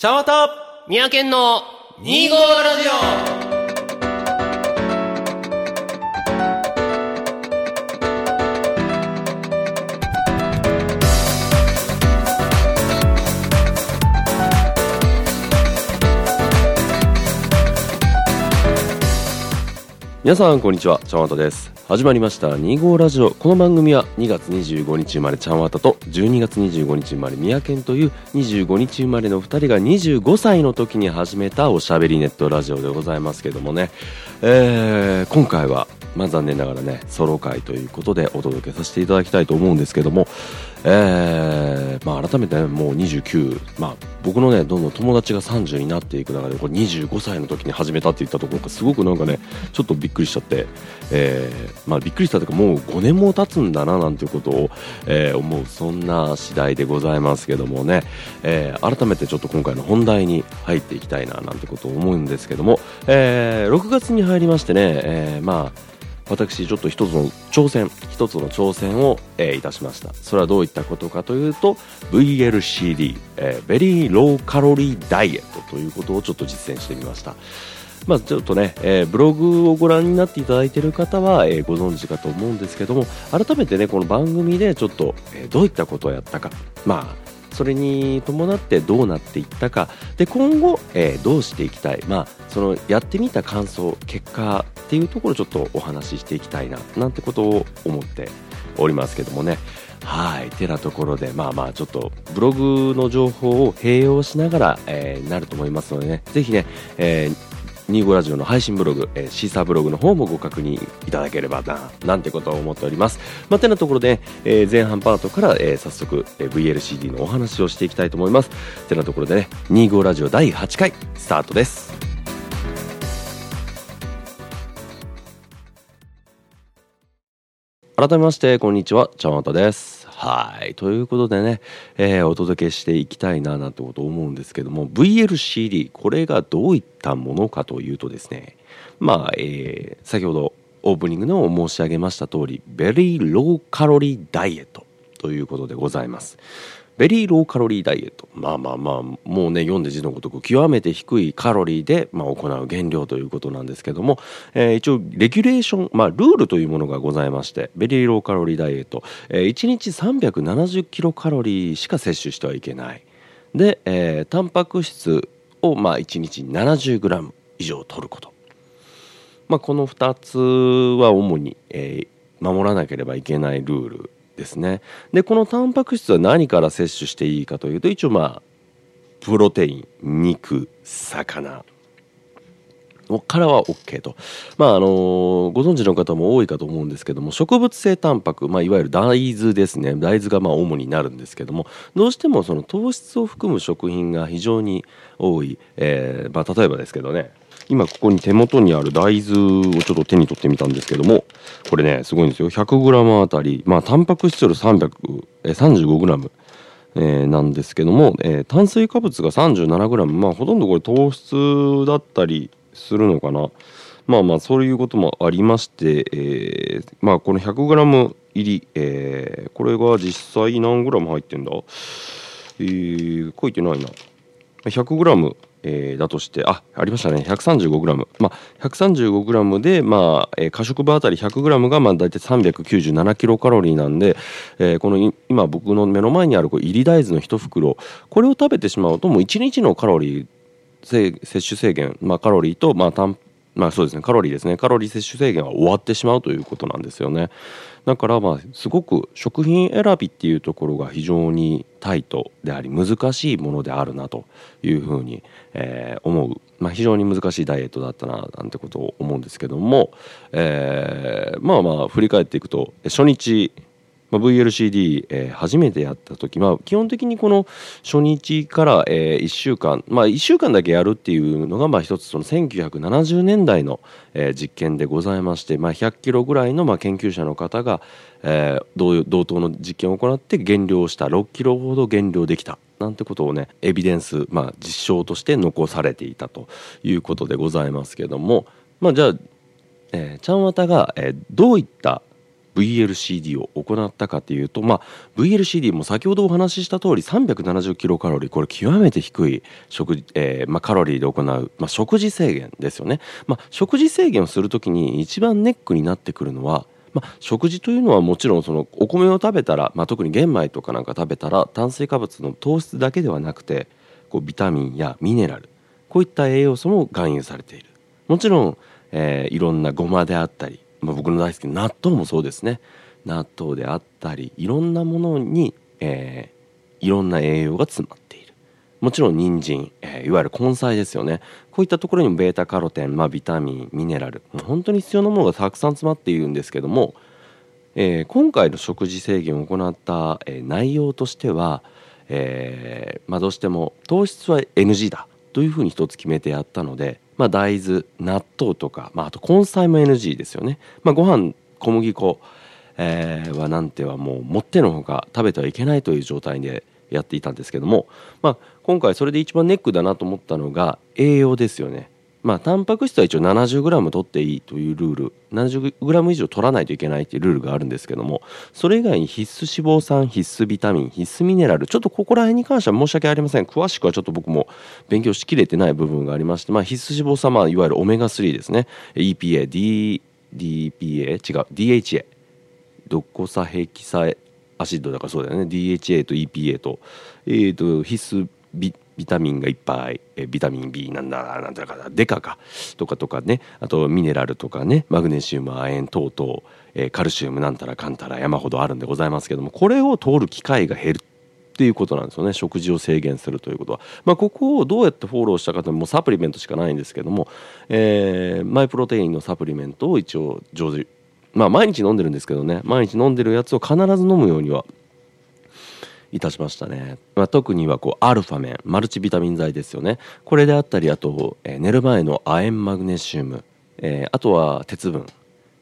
茶わた三宅の2号ラジオ。皆さんこんにちはちゃんわたです。始まりました2号ラジオ。この番組は2月25日生まれちゃんわたと12月25日生まれ三宅という25日生まれの2人が25歳の時に始めたおしゃべりネットラジオでございますけどもね、えー、今回はまあ残念ながらねソロ会ということでお届けさせていただきたいと思うんですけどもえーまあ、改めて、ね、もう29、まあ、僕のねどんどん友達が30になっていく中でこれ25歳の時に始めたって言ったところがすごくなんかねちょっとびっくりしちゃって、えーまあ、びっくりしたというかもう5年も経つんだななんていうことを、えー思うそんな次第でございますけどもね、えー改めてちょっと今回の本題に入っていきたいななんてことを思うんですけども、えー6月に入りましてね、えーまあ私ちょっと一つの挑戦一つの挑戦を、えーいたしました。それはどういったことかというと VLCD、えー、ベリーローカロリーダイエットということをちょっと実践してみました。まあ、ちょっとね、えーブログをご覧になっていただいている方は、えーご存知かと思うんですけども改めてねこの番組でちょっと、えーどういったことをやったか。まあそれに伴ってどうなっていったか。で今後、えーどうしていきたい、まあ、そのやってみた感想結果っていうところちょっとお話ししていきたいななんてことを思っておりますけどもね。はい。てなところでまあまあちょっとブログの情報を併用しながら、えーなると思いますのでね。ぜひね、えー25ラジオの配信ブログ、えーシーサーブログの方もご確認いただければな、なんてことを思っております。まあ、てなところで、えー前半パートから、えー早速、えー VLCD のお話をしていきたいと思います。てなところでね、25ラジオ第8回、スタートです。改めましてこんにちはちゃんわたですはい。ということでね、えーお届けしていきたいななんてこと思うんですけども VLCD これがどういったものかというとですねまあ、えー先ほどオープニングでも申し上げました通りベリーローカロリーダイエットということでございます。ベリーローカロリーダイエットまあまあまあもうね読んで字のごとく極めて低いカロリーで、まあ、行う減量ということなんですけども、えー一応レギュレーション、まあ、ルールというものがございましてベリーローカロリーダイエット、え1日370キロカロリーしか摂取してはいけない。で、えータンパク質を、まあ、1日70グラム以上取ること。まあ、この2つは主に、えー守らなければいけないルール。ですね。でこのタンパク質は何から摂取していいかというと一応まあプロテイン肉魚からは OK と、まああのご存知の方も多いかと思うんですけども植物性タンパク、まあ、いわゆる大豆ですね。大豆がまあ主になるんですけどもどうしてもその糖質を含む食品が非常に多い、えーまあ、例えばですけどね今ここに手元にある大豆をちょっと手に取ってみたんですけどもこれねすごいんですよ。100g あたりまあタンパク質量300えー 35g えーなんですけども、えー炭水化物が 37g まあほとんどこれ糖質だったりするのかな。まあまあそういうこともありまして、えーまあこの 100g 入り、えーこれが実際何 g 入ってんだ？えー、書いてないな。100g、えーだとしてあありましたね。135g まあ 135g でまあ、えー、過食部あたり 100g がまあ大体397キロカロリーなんで、えーこの今僕の目の前にあるこう入り大豆の一袋。これを食べてしまうともう1日のカロリー摂取制限、まあ、カロリーと、まあ、タンまあそうですね。カロリーですね。カロリー摂取制限は終わってしまうということなんですよね。だからまあすごく食品選びっていうところが非常にタイトであり難しいものであるなというふうに、えー思う、まあ、非常に難しいダイエットだったななんてことを思うんですけども、えーまあまあ振り返っていくと初日まあ、VLCD、えー初めてやった時、まあ、基本的にこの初日から、え1週間、まあ、1週間だけやるっていうのが、まあ、一つその1970年代の、えー実験でございまして、まあ、100キロぐらいの、まあ、研究者の方が、えー同同等の実験を行って減量した6キロほど減量できたなんてことをねエビデンス、まあ、実証として残されていたということでございますけども、まあ、じゃあ、えーちゃんわたが、えーどういった VLCD を行ったかというと、まあ、VLCD も先ほどお話しした通り370キロカロリーこれ極めて低い食、えーまあ、カロリーで行う、まあ、食事制限ですよね、まあ、食事制限をする時に一番ネックになってくるのはまあ、食事というのはもちろんそのお米を食べたら、まあ、特に玄米とかなんか食べたら炭水化物の糖質だけではなくてこうビタミンやミネラルこういった栄養素も含有されている。もちろん、えー、いろんなごまであったり、まあ、僕の大好きな納豆もそうですね。納豆であったりいろんなものに、えー、いろんな栄養が詰まっている。もちろん人参、えー、いわゆる根菜ですよね。こういったところにも β カロテン、まあ、ビタミンミネラル本当に必要なものがたくさん詰まっているんですけども、えー、今回の食事制限を行った、えー、内容としては、えーまあ、どうしても糖質は NG だというふうに一つ決めてやったので、まあ、大豆納豆とか、まあ、あと根菜も NG ですよね、まあ、ご飯小麦粉、えー、はなんてはもう持ってのほか食べてはいけないという状態でやっていたんですけども、まあ、今回それで一番ネックだなと思ったのが栄養ですよね。まあ、タンパク質は一応 70g 取っていいというルール。70g 以上取らないといけないというルールがあるんですけどもそれ以外に必須脂肪酸必須ビタミン必須ミネラルちょっとここら辺に関しては申し訳ありません。詳しくはちょっと僕も勉強しきれてない部分がありまして、まあ、必須脂肪酸、まあ、いわゆるオメガ3ですね。EPADPA 違う DHA ドコサヘキサアシッドだからそうだよね。DHA と EPA と,、えーと必須ビビタミンがいっぱい、えビタミン B なんだなんだかデカかとかとかね。あとミネラルとかね。マグネシウム亜鉛等々、えカルシウムなんたらかんたら山ほどあるんでございますけどもこれを通る機会が減るっていうことなんですよね。食事を制限するということは、まあ、ここをどうやってフォローしたかというともうサプリメントしかないんですけども、えー、マイプロテインのサプリメントを一応上手まあ毎日飲んでるんですけどね。毎日飲んでるやつを必ず飲むようにはいたしましたね、まあ、特にはこうアルファメンマルチビタミン剤ですよね。これであったりあと、えー、寝る前の亜鉛マグネシウム、えー、あとは鉄分、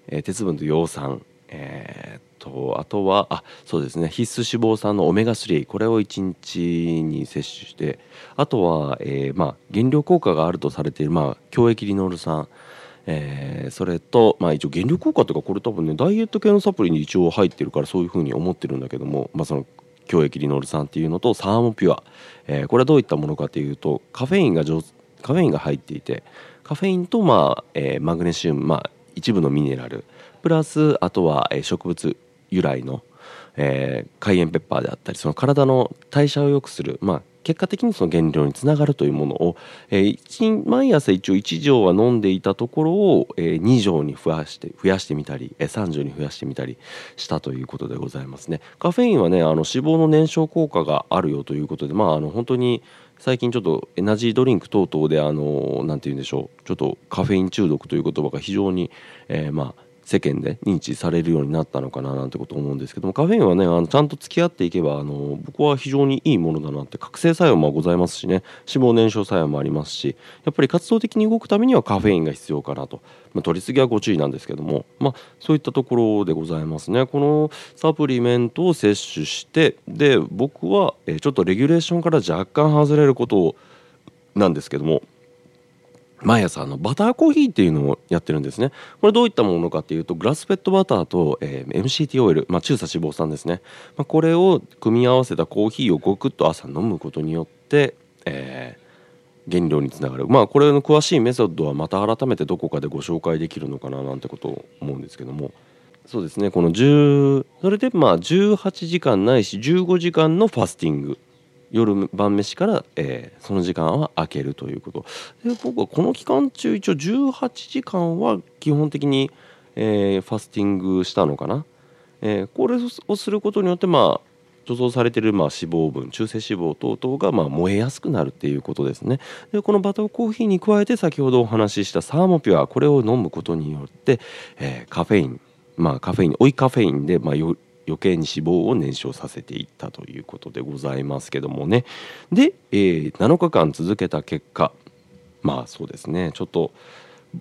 えー、鉄分と葉酸えー、とあとはあそうですね必須脂肪酸のオメガ3これを1日に摂取してあとは、えーまあ、減量効果があるとされている、まあ、強液リノール酸えー、それと、まあ、一応減量効果とかこれ多分ねダイエット系のサプリに一応入ってるからそういうふうに思ってるんだけども、まあ、その強液リノール酸っていうのとサーモピュア、えー、これはどういったものかというとカフェインがカフェインが入っていてカフェインと、まあえー、マグネシウム、まあ、一部のミネラル。プラスあとは、えー、植物由来の、えー、カイエンペッパーであったりその体の代謝を良くする、まあ、結果的にその減量につながるというものを、えー、毎朝一応1錠は飲んでいたところを、えー、2錠に増やして増やしてみたり、えー、3錠に増やしてみたりしたということでございますね。カフェインはねあの脂肪の燃焼効果があるよということでまああの本当に最近ちょっとエナジードリンク等々であの何て言うんでしょうちょっとカフェイン中毒という言葉が非常に、えー、まあ世間で認知されるようになったのかななんてこと思うんですけどもカフェインはねあのちゃんと付き合っていけばあの僕は非常にいいものだなって覚醒作用もございますしね脂肪燃焼作用もありますしやっぱり活動的に動くためにはカフェインが必要かなと、まあ、取りすぎはご注意なんですけども、まあ、そういったところでございますね。このサプリメントを摂取してで僕はちょっとレギュレーションから若干外れることなんですけども毎朝あのバターコーヒーっていうのをやってるんですね。これどういったものかっていうとグラスフェットバターと、えー、MCT オイル、まあ、中鎖脂肪酸ですね、まあ、これを組み合わせたコーヒーをごくっと朝飲むことによって、えー、減量につながる。まあこれの詳しいメソッドはまた改めてどこかでご紹介できるのかななんてことを思うんですけども。そうですね。この10それでまあ18時間ないし15時間のファスティング。夜晩飯から、えー、その時間は空けるということ。で僕はこの期間中一応18時間は基本的に、えー、ファスティングしたのかな、えー、これをすることによってまあ貯蔵されているまあ脂肪分中性脂肪等々がまあ燃えやすくなるっていうことですね。でこのバターコーヒーに加えて先ほどお話ししたサーモピュアこれを飲むことによって、えー、カフェインまあカフェイン追いカフェインでまあよ余計に脂肪を燃焼させていったということでございますけどもね。で、えー、7日間続けた結果まあそうですね。ちょっと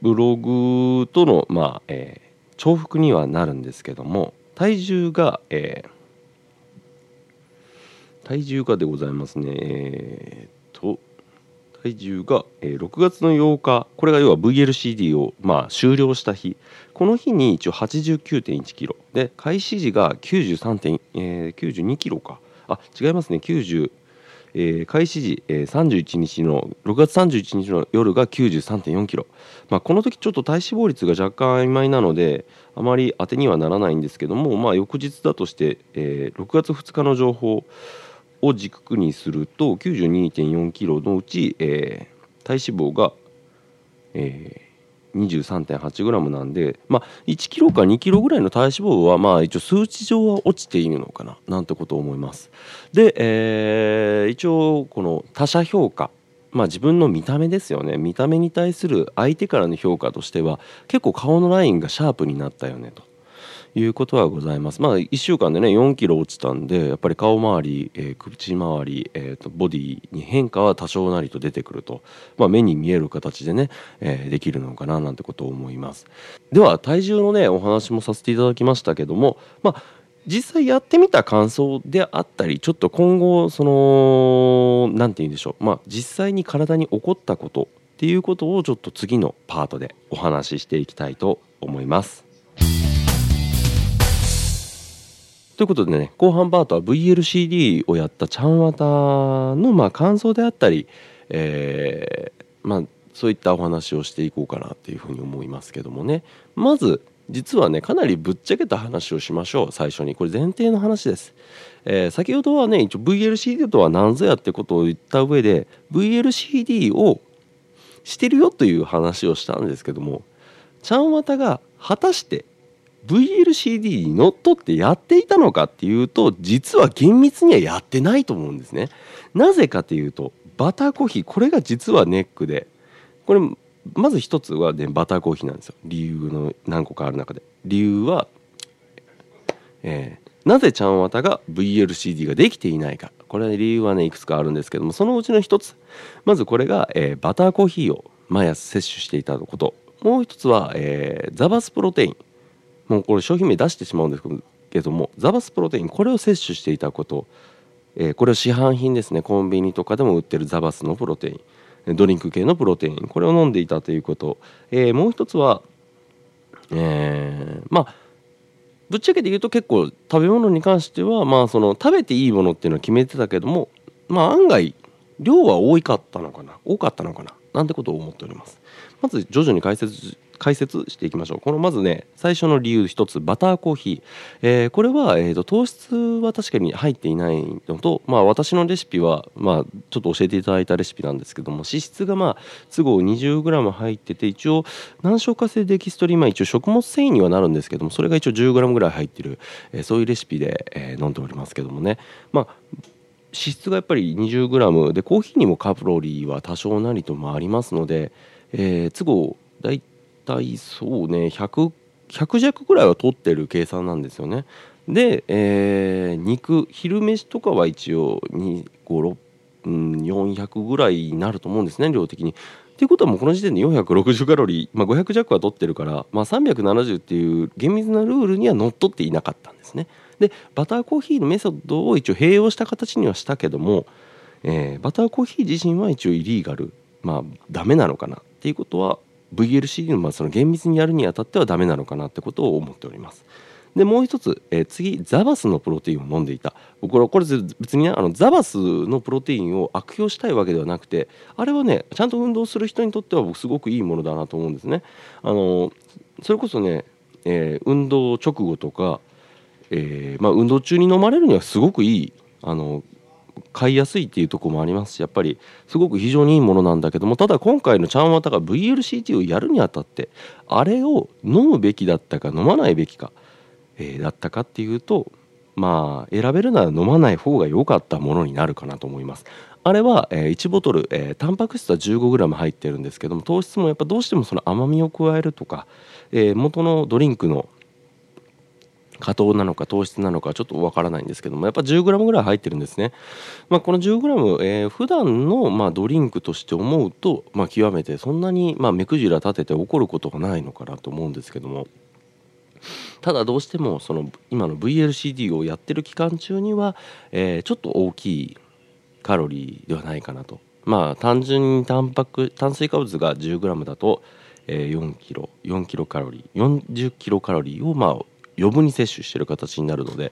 ブログとのまあ、えー、重複にはなるんですけども体重が、えー、体重がでございますね。えー、と体重が、えー6月の8日これが要は VLCD を、まあ、終了した日。この日に一応89.1キロ。で開始時が 93.、えー、92キロか。あ違いますね。90、えー開始時、えー31日の6月31日の夜が93.4キロ、まあ、この時ちょっと体脂肪率が若干曖昧なのであまり当てにはならないんですけども、まあ、翌日だとして、えー6月2日の情報を軸にすると92.4キロのうち、えー体脂肪が、えー 23.8g なんで、まあ、1キロか2キロぐらいの体脂肪は、まあ、一応数値上は落ちているのかななんてことを思います。で、えー一応この他者評価まあ自分の見た目ですよね見た目に対する相手からの評価としては結構顔のラインがシャープになったよねということはございます。まあ1週間でね4キロ落ちたんでやっぱり顔周り、えー口周り、えーとボディに変化は多少なりと出てくると、まあ、目に見える形でね、えーできるのかななんてことを思います。では体重のねお話もさせていただきましたけどもまあ実際やってみた感想であったりちょっと今後その何て言うんでしょう。まあ実際に体に起こったことっていうことをちょっと次のパートでお話ししていきたいと思います。ということでね後半パートは VLCD をやったちゃんわたのまあ感想であったり、えーまあそういったお話をしていこうかなっていうふうに思いますけどもね。まず実はねかなりぶっちゃけた話をしましょう最初に。これ前提の話です、えー先ほどはね一応 VLCD とは何ぞやってことを言った上で VLCD をしてるよという話をしたんですけどもちゃんわたが果たして VLCD にのっとってやっていたのかっていうと実は厳密にはやってないと思うんですね。なぜかというとバターコーヒーこれが実はネックでこれまず一つは、ね、バターコーヒーなんですよ。理由の何個かある中で。理由は、えーなぜちゃんわたが VLCD ができていないか。これは理由はねいくつかあるんですけどもそのうちの一つ。まずこれが、えーバターコーヒーを毎朝摂取していたこと。もう一つは、えーザバスプロテイン。もうこれ商品名出してしまうんですけどもザバスプロテインこれを摂取していたこと、えーこれは市販品ですね。コンビニとかでも売ってるザバスのプロテイン。ドリンク系のプロテイン。これを飲んでいたということ、えーもう一つは、えーまあぶっちゃけて言うと結構食べ物に関してはまあその食べていいものっていうのは決めてたけどもまあ案外量は多かったのかな。多かったのかな。なんてことを思っております。まず徐々に解説解説していきましょう。このまずね最初の理由一つバターコーヒー、えーこれは、えーと糖質は確かに入っていないのとまあ私のレシピはまあちょっと教えていただいたレシピなんですけども脂質がまあ都合 20g 入ってて一応難消化性デキストリンまあ一応食物繊維にはなるんですけどもそれが一応 10g ぐらい入ってる、えーそういうレシピで、えー飲んでおりますけどもね。まあ脂質がやっぱり 20g でコーヒーにもカロリーは多少なりともありますので、えー都合だいたいそうね 100, 100弱ぐらいは取ってる計算なんですよね。で、えー肉昼飯とかは一応256、うん、400ぐらいになると思うんですね量的に。っていうことはもうこの時点で460カロリー、まあ、500弱は取ってるから、まあ、370っていう厳密なルールにはのっとっていなかったんですね。でバターコーヒーのメソッドを一応併用した形にはしたけども、えーバターコーヒー自身は一応イリーガルまあダメなのかなっていうことは VLCD のまあその厳密にやるにあたってはダメなのかなってことを思っております。でもう一つ、えー次ザバスのプロテインを飲んでいた僕はこれ別にねあのザバスのプロテインを悪用したいわけではなくてあれはねちゃんと運動する人にとっては僕すごくいいものだなと思うんですね。あのそれこそね、えー運動直後とか、えーまあ、運動中に飲まれるにはすごくいいあの買いやすいっていうとこもありますしやっぱりすごく非常にいいものなんだけどもただ今回のちゃんわたが VLCT をやるにあたってあれを飲むべきだったか飲まないべきか、えーだったかっていうとまあ選べるなら飲まない方が良かったものになるかなと思います。あれは、え1ボトル、えータンパク質は 15g 入ってるんですけども糖質もやっぱどうしてもその甘みを加えるとか、えー元のドリンクの果糖なのか糖質なのかちょっとわからないんですけどもやっぱ 10g ぐらい入ってるんですね、まあ、この 10g、えー、普段のまあドリンクとして思うと、まあ、極めてそんなにまあ目くじら立てて怒ることがないのかなと思うんですけども。ただどうしてもその今の VLCD をやってる期間中には、えちょっと大きいカロリーではないかなと。まあ単純にタンパク炭水化物が 10g だと、えー、4キロ4キロカロリー40キロカロリーをまあ余分に摂取してる形になるので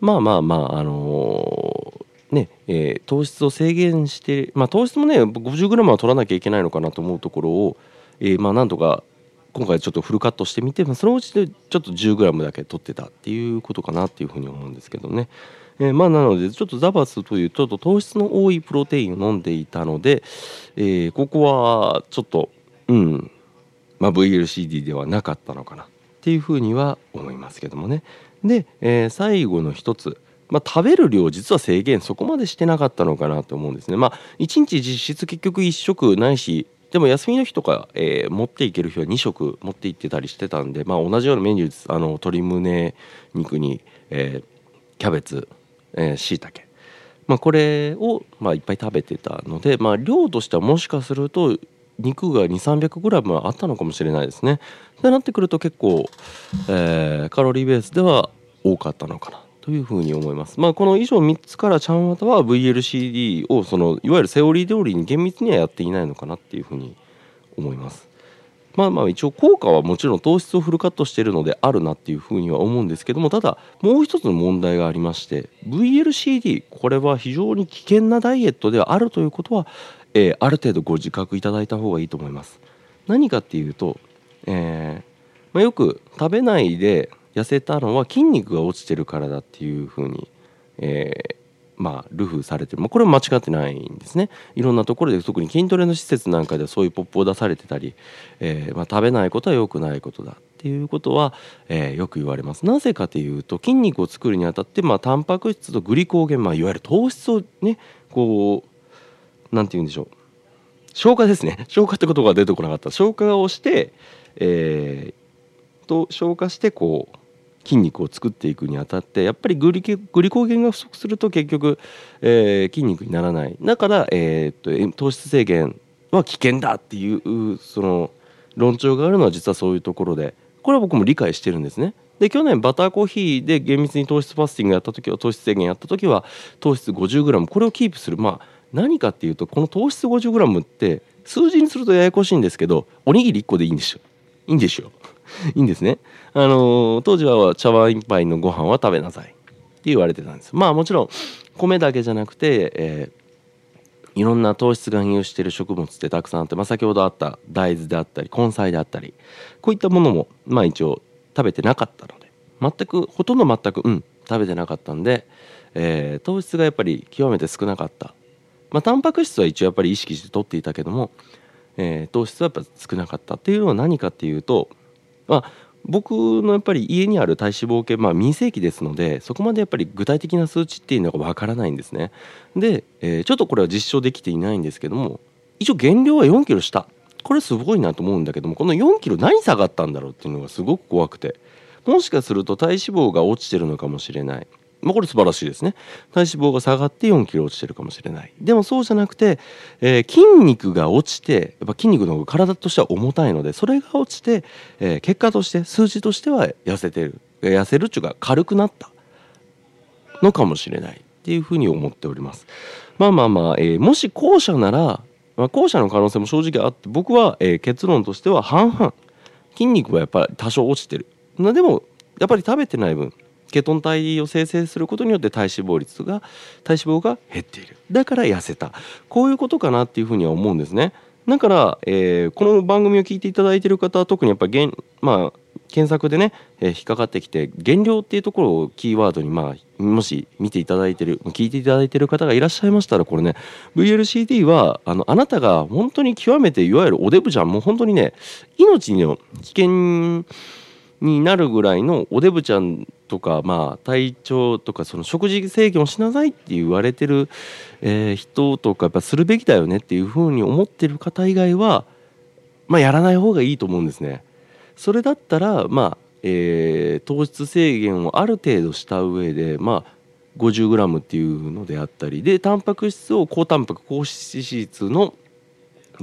まあまあまああのー、ね、えー、糖質を制限して、まあ、糖質もね 50g は取らなきゃいけないのかなと思うところを、えー、まあなんとか今回ちょっとフルカットしてみて、まあ、そのうちでちょっと 10g だけ取ってたっていうことかなっていうふうに思うんですけどね。えー、まあなのでちょっとザバスというちょっと糖質の多いプロテインを飲んでいたので、えー、ここはちょっとうんまあ VLCD ではなかったのかなっていうふうには思いますけどもね。で、えー、最後の一つ。まあ、食べる量実は制限そこまでしてなかったのかなと思うんですね。まあ、1日実質結局1食ないしでも休みの日とか、えー、持っていける日は2食持って行ってたりしてたんで、まあ、同じようなメニューです。あの鶏胸肉に、えー、キャベツしいたけまあ、これを、まあ、いっぱい食べてたので、まあ、量としてはもしかすると肉が 2300g あったのかもしれないですね。でなってくると結構、えー、カロリーベースでは多かったのかなというふうに思います。まあ、この以上3つからちゃんわたは VLCD をそのいわゆるセオリー通りに厳密にはやっていないのかなっていうふうに思います。まあまあ一応効果はもちろん糖質をフルカットしているのであるなっていうふうには思うんですけどもただもう一つの問題がありまして VLCD これは非常に危険なダイエットではあるということは、えー、ある程度ご自覚いただいた方がいいと思います。何かっていうと、えーまあ、よく食べないで痩せたのは筋肉が落ちてるからだっていうふうに、えまあ、ルフされてる、まあ、これは間違ってないんですね。いろんなところで特に筋トレの施設なんかではそういうポップを出されてたり、えー、まあ、食べないことは良くないことだっていうことは、えー、よく言われます。なぜかというと筋肉を作るにあたって、まあ、タンパク質とグリコーゲン、まあ、いわゆる糖質をねこうなんて言うんでしょう。消化ですね。消化ってことが出てこなかった。消化をして、えー、と消化してこう筋肉を作っていくにあたってやっぱりグリグリコーゲンが不足すると結局、えー、筋肉にならない。だから、えー、と糖質制限は危険だっていうその論調があるのは実はそういうところでこれは僕も理解してるんですね。で去年バターコーヒーで厳密に糖質ファスティングやった時は糖質制限やった時は糖質 50g これをキープする。まあ何かっていうとこの糖質 50g って数字にするとややこしいんですけどおにぎり1個でいいんですよいいんですよ いいんですね。あの当時は茶碗一杯のご飯は食べなさいって言われてたんです。まあもちろん米だけじゃなくて、えー、いろんな糖質含有している食物ってたくさんあって、まあ、先ほどあった大豆であったり根菜であったりこういったものもまあ一応食べてなかったので全くほとんど全くうん食べてなかったんで、えー、糖質がやっぱり極めて少なかった。まあ、タンパク質は一応やっぱり意識して取っていたけども、えー、糖質はやっぱ少なかったっていうのは何かっていうとまあ、僕のやっぱり家にある体脂肪計、まあ、民生期ですのでそこまでやっぱり具体的な数値っていうのがわからないんですね。で、えー、ちょっとこれは実証できていないんですけども一応減量は4キロしたこれすごいなと思うんだけどもこの4キロ何下がったんだろうっていうのがすごく怖くて。もしかすると体脂肪が落ちてるのかもしれない。まあ、これ素晴らしいですね。体脂肪が下がって4キロ落ちてるかもしれない。でもそうじゃなくて、えー、筋肉が落ちてやっぱ筋肉の方が体としては重たいのでそれが落ちて、えー、結果として数字としては痩せてる。痩せるっていうか軽くなったのかもしれない。っていうふうに思っております。まあまあまあ、えー、もし後者なら、まあ、後者の可能性も正直あって僕は、えー、結論としては半々。筋肉はやっぱり多少落ちてる。でもやっぱり食べてない分ケトン体を生成することによって体脂肪率が体脂肪が減っている。だから痩せた。こういうことかなっていうふうには思うんですね。だから、えー、この番組を聞いていただいている方は特にやっぱりまあ検索でね、えー、引っかかってきて減量っていうところをキーワードにまあもし見ていただいてる聞いていただいてる方がいらっしゃいましたらこれね VLCD はあのあなたが本当に極めていわゆるおデブじゃん。もう本当にね命の危険になるぐらいのおデブちゃんとか、まあ、体調とかその食事制限をしなさいって言われてる、えー、人とかやっぱするべきだよねっていうふうに思ってる方以外は、まあ、やらない方がいいと思うんですね。それだったら、まあえー、糖質制限をある程度した上で、まあ、50g っていうのであったりでタンパク質を高タンパク高脂質の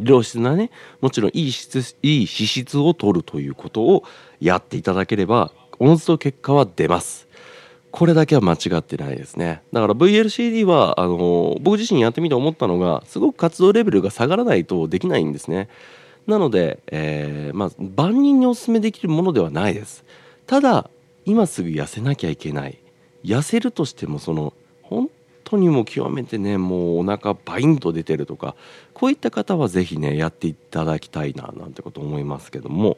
良質なねもちろんいい質いい脂質を取るということをやっていただければおのずと結果は出ます。これだけは間違ってないですね。だから VLCD はあの僕自身やってみて思ったのがすごく活動レベルが下がらないとできないんですね。なので、えー、まあ、万人にお勧めできるものではないです。ただ今すぐ痩せなきゃいけない。痩せるとしてもその当にも極めてねもうお腹バインと出てるとかこういった方は是非ねやっていただきたいななんてこと思いますけども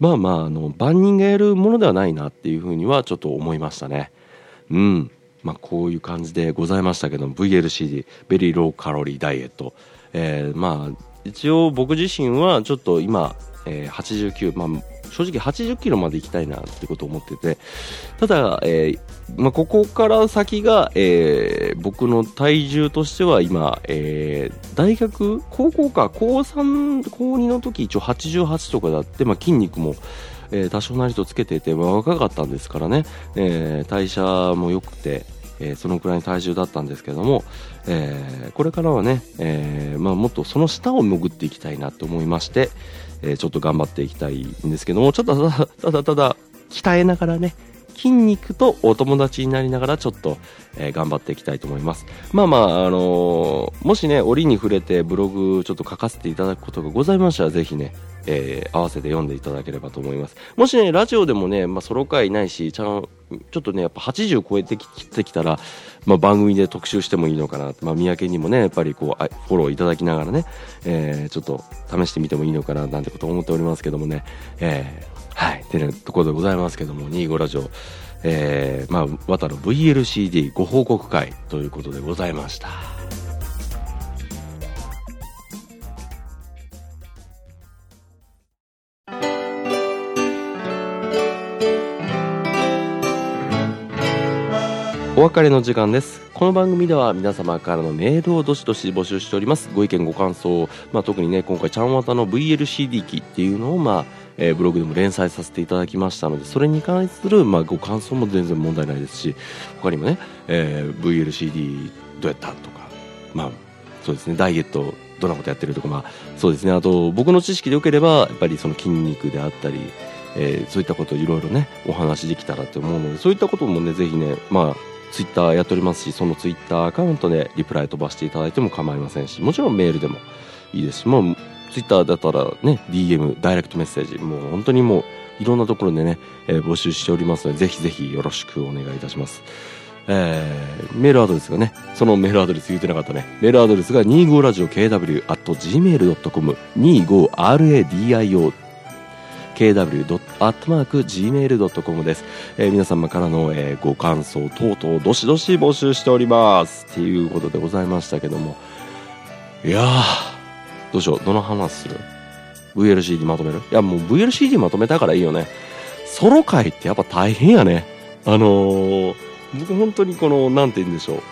まあまああの万人がやるものではないなっていうふうにはちょっと思いましたね。うん。まあこういう感じでございましたけど VLCD ベリーローカロリーダイエット。えー、まあ一応僕自身はちょっと今、えー、89、まあ、正直80キロまで行きたいなってことを思っててただ、えーまあ、ここから先が、えー、僕の体重としては今、えー、大学高校か高3高2の時一応88とかだって、まあ、筋肉もえ、多少なりとつけてて、まあ、若かったんですからね、え、代謝も良くて、え、そのくらいの体重だったんですけども、え、これからはね、えまあ、もっとその下を潜っていきたいなと思いまして、えー、ちょっと頑張っていきたいんですけどもちょっとただただただ鍛えながらね筋肉とお友達になりながらちょっと、えー、頑張っていきたいと思います。まあまあ、あのー、もしね折に触れてブログちょっと書かせていただくことがございましたらぜひね、えー、合わせて読んでいただければと思います。もしねラジオでもね、まあ、ソロ回ないしちゃんちょっとねやっぱ80超えてきてきたら、まあ、番組で特集してもいいのかなまあ、三宅にもねやっぱりこうフォローいただきながらね、えー、ちょっと試してみてもいいのかななんてこと思っておりますけどもね、えーはい。てなところでございますけども、25ラジオ、えー、まあ、渡の VLCD ご報告会ということでございました。お別れの時間です。この番組では皆様からのメールをどしどし募集しております。ご意見ご感想、まあ、特にね、今回ちゃんわたの VLCD 機っていうのを、まあ、えー、ブログでも連載させていただきましたのでそれに関する、まあ、ご感想も全然問題ないですし他にもね、えー、VLCD どうやったとかまあそうですねダイエットどんなことやってるとかまあそうですねあと僕の知識でよければやっぱりその筋肉であったりえー、そういったことをいろいろねお話できたらと思うのでそういったこともねぜひねまあツイッターやっておりますしそのツイッターアカウントでリプライ飛ばしていただいても構いませんしもちろんメールでもいいですしもうツイッターだったらね、DM、ダイレクトメッセージ、もう本当にもういろんなところでね、えー、募集しておりますので、ぜひぜひよろしくお願いいたします。えー、メールアドレスがね、そのメールアドレス言ってなかったね。メールアドレスが 25radiokw.gmail.com、25radio kw.gmail.com です、えー、皆様からの、えー、ご感想等々どしどし募集しておりますっていうことでございましたけどもいやーどうしようどの話する ?VLCD まとめる？いやもう VLCD まとめたからいいよね。ソロ回ってやっぱ大変やね。あのー、僕本当にこの、なんて言うんでしょう。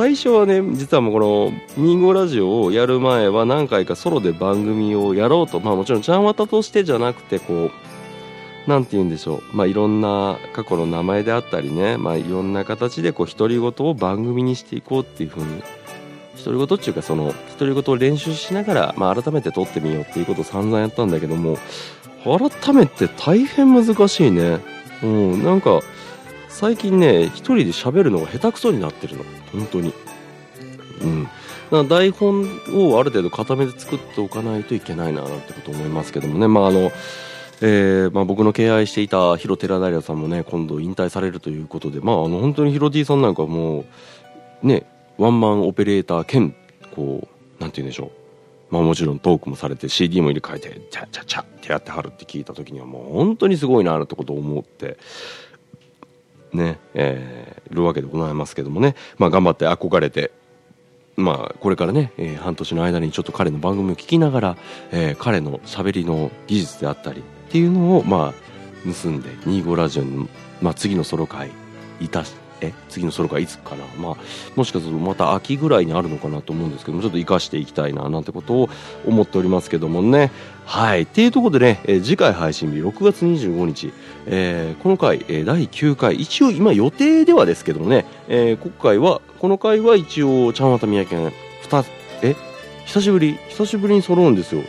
最初はね、実はもうこの、25ラジオをやる前は何回かソロで番組をやろうと、まあもちろんちゃんわたとしてじゃなくて、こう、なんて言うんでしょう。まあいろんな過去の名前であったりね、まあいろんな形でこう独り言を番組にしていこうっていうふうに独り言っていうかその独り言を練習しながら、まあ、改めて撮ってみようっていうことを散々やったんだけども改めて大変難しいねうんなんか最近ね一人で喋るのが下手くそになってるの。本当に。うん。台本をある程度固めて作っておかないといけないななんてこと思いますけどもね。まああのえーまあ、僕の敬愛していたヒロテラダイラさんもね今度引退されるということで、まあ、あの本当にヒロティさんなんかもうねワンマンオペレーター兼こうなんて言うんでしょう。まあもちろんトークもされて CD も入れ替えてチャチャチャってやってはるって聞いた時にはもう本当にすごいなってことを思って。ねえー、いるわけでございますけどもね。まあ頑張って憧れてまあこれからね、えー、半年の間にちょっと彼の番組を聞きながら、えー、彼のしゃべりの技術であったりっていうのをまあ盗んで25ラジオに、まあ、次のソロ回いたしえ次のソロがいつかな、まあ、もしかするとまた秋ぐらいにあるのかなと思うんですけどもちょっと生かしていきたいななんてことを思っておりますけどもね。はい。っていうところでね、えー、次回配信日6月25日、えー、この回、えー、第9回。一応今予定ではですけどもね、えー、今回はこの回は一応ちゃんわた宮県2え久しぶり？久しぶりに揃うんですよ。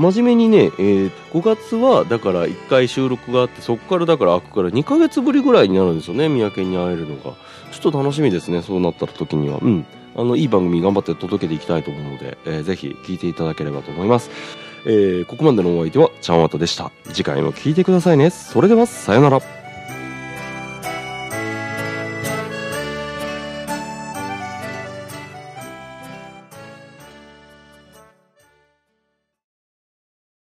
真面目にね、えー5月はだから1回収録があってそこからだから開くから2ヶ月ぶりぐらいになるんですよね三宅に会えるのが。ちょっと楽しみですねそうなった時には。うん。あのいい番組頑張って届けていきたいと思うので、えーぜひ聞いていただければと思います、えーここまでのお相手はちゃんわたでした。次回も聞いてくださいね。それではさよなら。